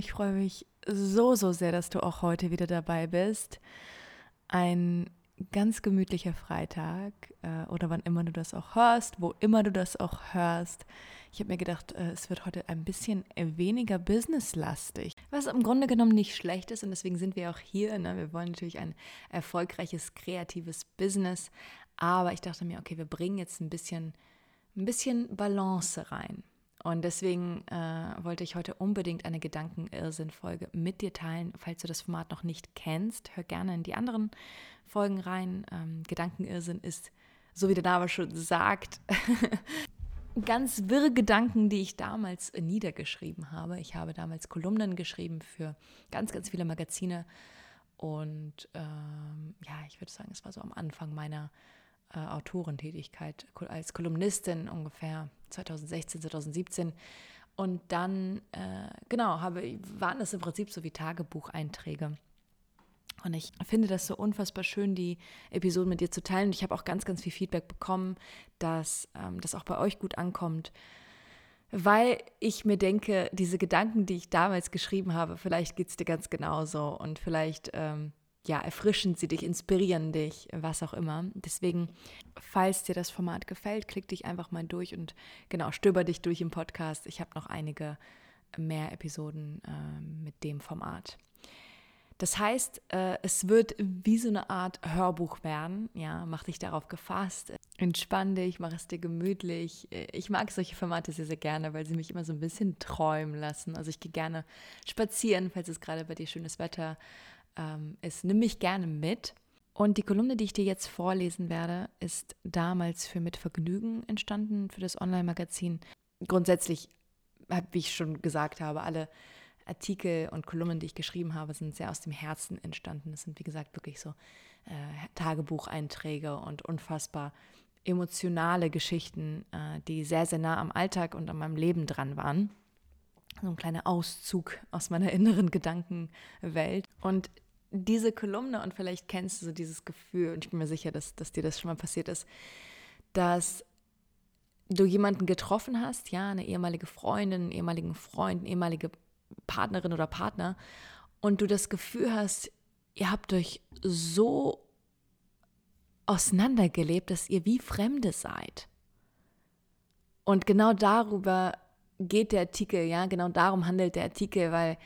Ich freue mich so, so sehr, dass du auch heute wieder dabei bist. Ein ganz gemütlicher Freitag äh, oder wann immer du das auch hörst, wo immer du das auch hörst. Ich habe mir gedacht, äh, es wird heute ein bisschen weniger businesslastig, was im Grunde genommen nicht schlecht ist und deswegen sind wir auch hier. Ne? Wir wollen natürlich ein erfolgreiches, kreatives Business, aber ich dachte mir, okay, wir bringen jetzt ein bisschen, ein bisschen Balance rein. Und deswegen äh, wollte ich heute unbedingt eine Gedankenirrsinn-Folge mit dir teilen. Falls du das Format noch nicht kennst, hör gerne in die anderen Folgen rein. Ähm, Gedankenirrsinn ist, so wie der Name schon sagt, ganz wirre Gedanken, die ich damals niedergeschrieben habe. Ich habe damals Kolumnen geschrieben für ganz, ganz viele Magazine. Und ähm, ja, ich würde sagen, es war so am Anfang meiner äh, Autorentätigkeit als Kolumnistin ungefähr 2016, 2017. Und dann, äh, genau, habe, waren das im Prinzip so wie Tagebucheinträge. Und ich finde das so unfassbar schön, die Episoden mit dir zu teilen. Und ich habe auch ganz, ganz viel Feedback bekommen, dass ähm, das auch bei euch gut ankommt. Weil ich mir denke, diese Gedanken, die ich damals geschrieben habe, vielleicht geht es dir ganz genauso. Und vielleicht ähm, ja, erfrischen sie dich, inspirieren dich, was auch immer. Deswegen, falls dir das Format gefällt, klick dich einfach mal durch und genau, stöber dich durch im Podcast. Ich habe noch einige mehr Episoden äh, mit dem Format. Das heißt, äh, es wird wie so eine Art Hörbuch werden. Ja, mach dich darauf gefasst. Entspann dich, mach es dir gemütlich. Ich mag solche Formate sehr, sehr gerne, weil sie mich immer so ein bisschen träumen lassen. Also ich gehe gerne spazieren, falls es gerade bei dir schönes Wetter ist ähm, ist. Nimm mich gerne mit. Und die Kolumne, die ich dir jetzt vorlesen werde, ist damals für Mit Vergnügen entstanden, für das Online-Magazin. Grundsätzlich, wie ich schon gesagt habe, alle Artikel und Kolumnen, die ich geschrieben habe, sind sehr aus dem Herzen entstanden. Das sind, wie gesagt, wirklich so äh, Tagebucheinträge und unfassbar emotionale Geschichten, äh, die sehr, sehr nah am Alltag und an meinem Leben dran waren so ein kleiner Auszug aus meiner inneren Gedankenwelt. Und diese Kolumne, und vielleicht kennst du so dieses Gefühl, und ich bin mir sicher, dass, dass dir das schon mal passiert ist, dass du jemanden getroffen hast, ja, eine ehemalige Freundin, einen ehemaligen Freund, eine ehemalige Partnerin oder Partner, und du das Gefühl hast, ihr habt euch so auseinandergelebt, dass ihr wie Fremde seid. Und genau darüber geht der Artikel, ja, genau darum handelt der Artikel, weil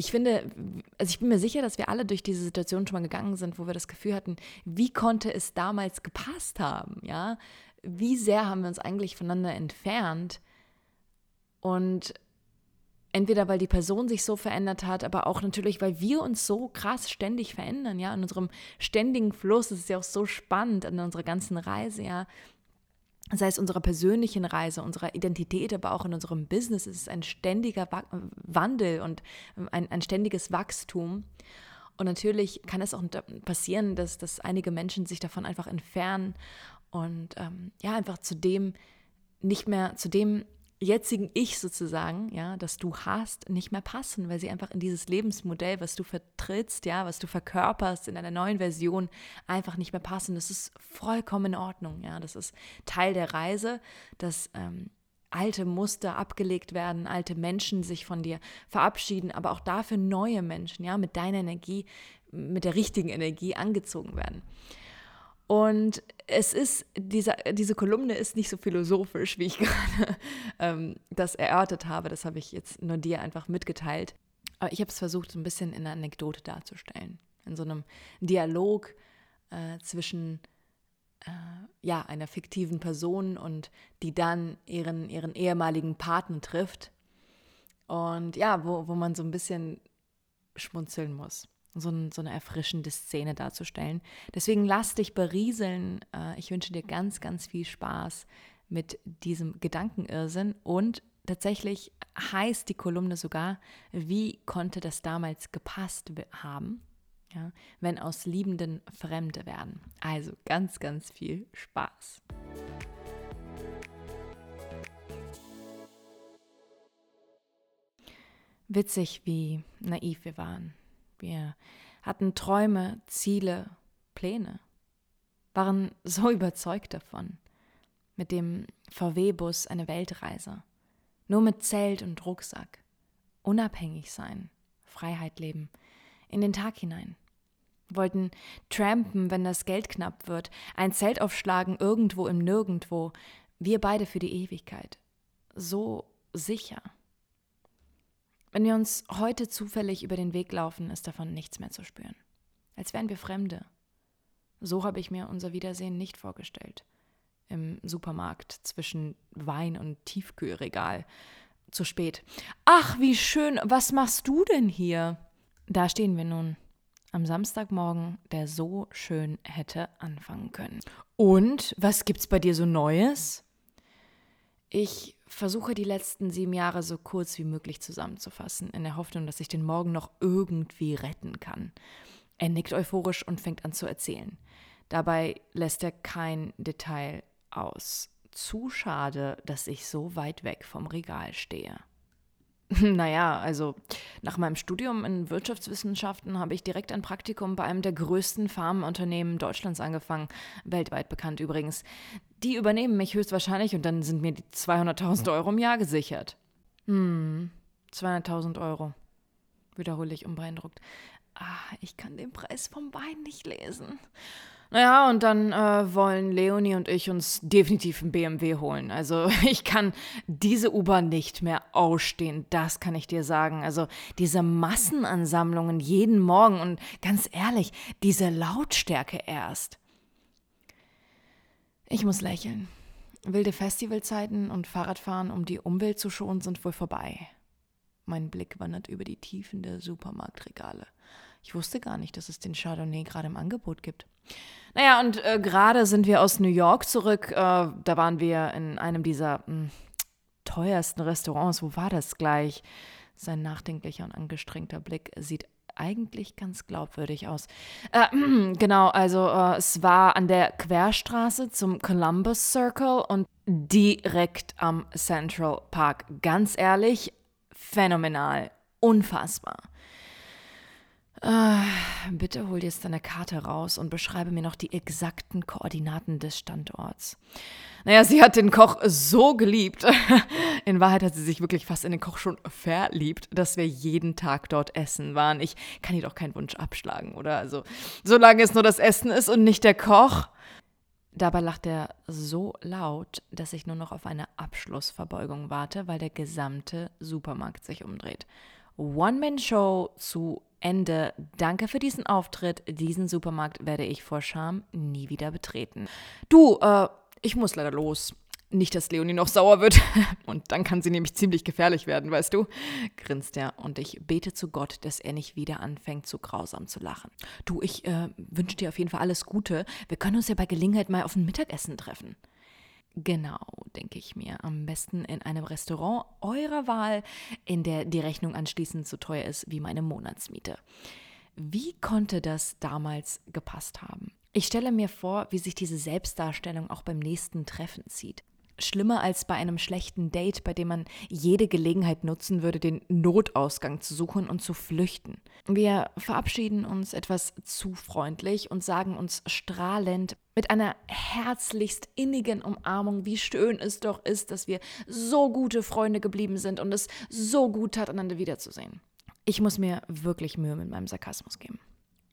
ich finde, also ich bin mir sicher, dass wir alle durch diese Situation schon mal gegangen sind, wo wir das Gefühl hatten, wie konnte es damals gepasst haben, ja? Wie sehr haben wir uns eigentlich voneinander entfernt? Und entweder weil die Person sich so verändert hat, aber auch natürlich, weil wir uns so krass ständig verändern, ja, in unserem ständigen Fluss, das ist ja auch so spannend an unserer ganzen Reise, ja, sei es unserer persönlichen Reise, unserer Identität, aber auch in unserem Business, ist es ein ständiger Wandel und ein, ein ständiges Wachstum. Und natürlich kann es auch passieren, dass, dass einige Menschen sich davon einfach entfernen und ähm, ja, einfach zu dem nicht mehr, zu dem jetzigen Ich sozusagen, ja, das du hast, nicht mehr passen, weil sie einfach in dieses Lebensmodell, was du vertrittst, ja, was du verkörperst in einer neuen Version, einfach nicht mehr passen. Das ist vollkommen in Ordnung, ja. Das ist Teil der Reise, dass ähm, alte Muster abgelegt werden, alte Menschen sich von dir verabschieden, aber auch dafür neue Menschen, ja, mit deiner Energie, mit der richtigen Energie angezogen werden. Und es ist, diese, diese Kolumne ist nicht so philosophisch, wie ich gerade ähm, das erörtert habe. Das habe ich jetzt nur dir einfach mitgeteilt. Aber ich habe es versucht, so ein bisschen in einer Anekdote darzustellen. in so einem Dialog äh, zwischen äh, ja, einer fiktiven Person und die dann ihren, ihren ehemaligen Partner trifft. Und ja, wo, wo man so ein bisschen schmunzeln muss, so, ein, so eine erfrischende Szene darzustellen. Deswegen lass dich berieseln. Äh, ich wünsche dir ganz, ganz viel Spaß mit diesem Gedankenirrsinn und tatsächlich heißt die Kolumne sogar, wie konnte das damals gepasst haben? ja, wenn aus Liebenden Fremde werden. Also ganz, ganz viel Spaß. Witzig, wie naiv wir waren. Wir hatten Träume, Ziele, Pläne, waren so überzeugt davon. Mit dem VW-Bus eine Weltreise. Nur mit Zelt und Rucksack. Unabhängig sein, Freiheit leben, in den Tag hinein wollten trampen, wenn das Geld knapp wird, ein Zelt aufschlagen irgendwo im Nirgendwo, wir beide für die Ewigkeit. So sicher. Wenn wir uns heute zufällig über den Weg laufen, ist davon nichts mehr zu spüren. Als wären wir Fremde. So habe ich mir unser Wiedersehen nicht vorgestellt. Im Supermarkt zwischen Wein und Tiefkühlregal. Zu spät. Ach, wie schön, was machst du denn hier? Da stehen wir nun am Samstagmorgen, der so schön hätte anfangen können. Und was gibt's bei dir so Neues? Ich versuche die letzten sieben Jahre so kurz wie möglich zusammenzufassen, in der Hoffnung, dass ich den Morgen noch irgendwie retten kann. Er nickt euphorisch und fängt an zu erzählen. Dabei lässt er kein Detail aus. Zu schade, dass ich so weit weg vom Regal stehe. Naja, also nach meinem Studium in Wirtschaftswissenschaften habe ich direkt ein Praktikum bei einem der größten Pharmaunternehmen Deutschlands angefangen, weltweit bekannt übrigens. Die übernehmen mich höchstwahrscheinlich und dann sind mir die 200.000 Euro im Jahr gesichert. Hm, 200.000 Euro, wiederhole ich unbeeindruckt. Ah, ich kann den Preis vom Wein nicht lesen. Naja, und dann äh, wollen Leonie und ich uns definitiv einen BMW holen. Also ich kann diese U-Bahn nicht mehr ausstehen, das kann ich dir sagen. Also diese Massenansammlungen jeden Morgen und ganz ehrlich, diese Lautstärke erst. Ich muss lächeln. Wilde Festivalzeiten und Fahrradfahren, um die Umwelt zu schonen, sind wohl vorbei. Mein Blick wandert über die Tiefen der Supermarktregale. Ich wusste gar nicht, dass es den Chardonnay gerade im Angebot gibt. Naja, und äh, gerade sind wir aus New York zurück. Äh, da waren wir in einem dieser mh, hm, teuersten Restaurants. Wo war das gleich? Sein nachdenklicher und angestrengter Blick sieht eigentlich ganz glaubwürdig aus. Äh, genau, also äh, es war an der Querstraße zum Columbus Circle und direkt am Central Park. Ganz ehrlich, phänomenal, unfassbar. Ah, bitte hol dir jetzt deine Karte raus und beschreibe mir noch die exakten Koordinaten des Standorts. Naja, sie hat den Koch so geliebt. In Wahrheit hat sie sich wirklich fast in den Koch schon verliebt, dass wir jeden Tag dort essen waren. Ich kann ihr doch keinen Wunsch abschlagen, oder? Also, solange es nur das Essen ist und nicht der Koch. Dabei lacht er so laut, dass ich nur noch auf eine Abschlussverbeugung warte, weil der gesamte Supermarkt sich umdreht. One-Man-Show zu Ende. Danke für diesen Auftritt. Diesen Supermarkt werde ich vor Scham nie wieder betreten. Du, äh, ich muss leider los. Nicht, dass Leonie noch sauer wird. Und dann kann sie nämlich ziemlich gefährlich werden, weißt du? grinst er und ich bete zu Gott, dass er nicht wieder anfängt, zu grausam zu lachen. Du, ich äh, wünsche dir auf jeden Fall alles Gute. Wir können uns ja bei Gelegenheit mal auf ein Mittagessen treffen. Genau, denke ich mir. Am besten in einem Restaurant eurer Wahl, in der die Rechnung anschließend so teuer ist wie meine Monatsmiete. Wie konnte das damals gepasst haben? Ich stelle mir vor, wie sich diese Selbstdarstellung auch beim nächsten Treffen zieht schlimmer als bei einem schlechten Date, bei dem man jede Gelegenheit nutzen würde, den Notausgang zu suchen und zu flüchten. Wir verabschieden uns etwas zu freundlich und sagen uns strahlend mit einer herzlichst innigen Umarmung, wie schön es doch ist, dass wir so gute Freunde geblieben sind und es so gut tat, einander wiederzusehen. Ich muss mir wirklich Mühe mit meinem Sarkasmus geben.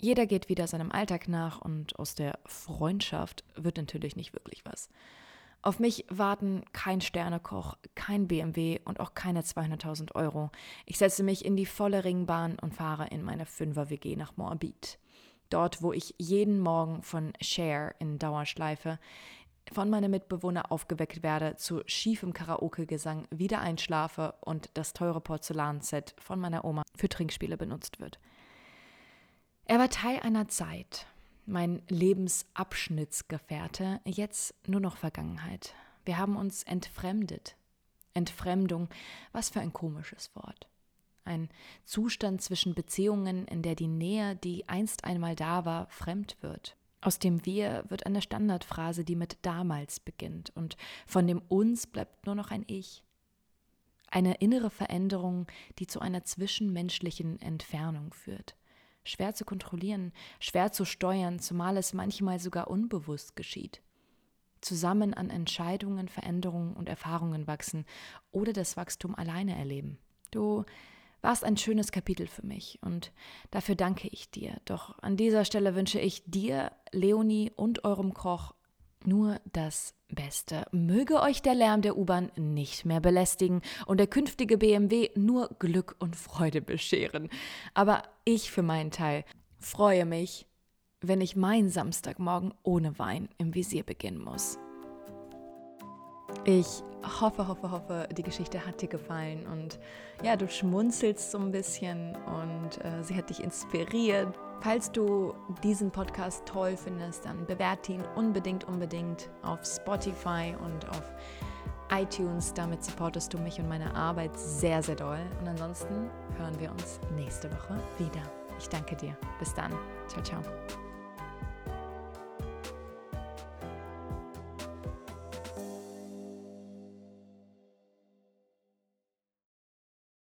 Jeder geht wieder seinem Alltag nach und aus der Freundschaft wird natürlich nicht wirklich was. Auf mich warten kein Sternekoch, kein BMW und auch keine 200.000 Euro. Ich setze mich in die volle Ringbahn und fahre in meine Fünfer-WG nach Moabit. Dort, wo ich jeden Morgen von Share in Dauerschleife von meinem Mitbewohner aufgeweckt werde, zu schiefem Karaoke-Gesang wieder einschlafe und das teure Porzellanset von meiner Oma für Trinkspiele benutzt wird. Er war Teil einer Zeit, mein Lebensabschnittsgefährte, jetzt nur noch Vergangenheit. Wir haben uns entfremdet. Entfremdung, was für ein komisches Wort. Ein Zustand zwischen Beziehungen, in der die Nähe, die einst einmal da war, fremd wird. Aus dem Wir wird eine Standardphrase, die mit damals beginnt, und von dem Uns bleibt nur noch ein Ich. Eine innere Veränderung, die zu einer zwischenmenschlichen Entfernung führt. Schwer zu kontrollieren, schwer zu steuern, zumal es manchmal sogar unbewusst geschieht. Zusammen an Entscheidungen, Veränderungen und Erfahrungen wachsen oder das Wachstum alleine erleben. Du warst ein schönes Kapitel für mich und dafür danke ich dir. Doch an dieser Stelle wünsche ich dir, Leonie und eurem Koch nur das Beste. Möge euch der Lärm der U-Bahn nicht mehr belästigen und der künftige BMW nur Glück und Freude bescheren. Aber ich für meinen Teil freue mich, wenn ich meinen Samstagmorgen ohne Wein im Visier beginnen muss. Ich hoffe, hoffe, hoffe, die Geschichte hat dir gefallen und ja, du schmunzelst so ein bisschen und äh, sie hat dich inspiriert. Falls du diesen Podcast toll findest, dann bewerte ihn unbedingt, unbedingt auf Spotify und auf iTunes. Damit supportest du mich und meine Arbeit sehr, sehr doll. Und ansonsten hören wir uns nächste Woche wieder. Ich danke dir. Bis dann. Ciao, ciao.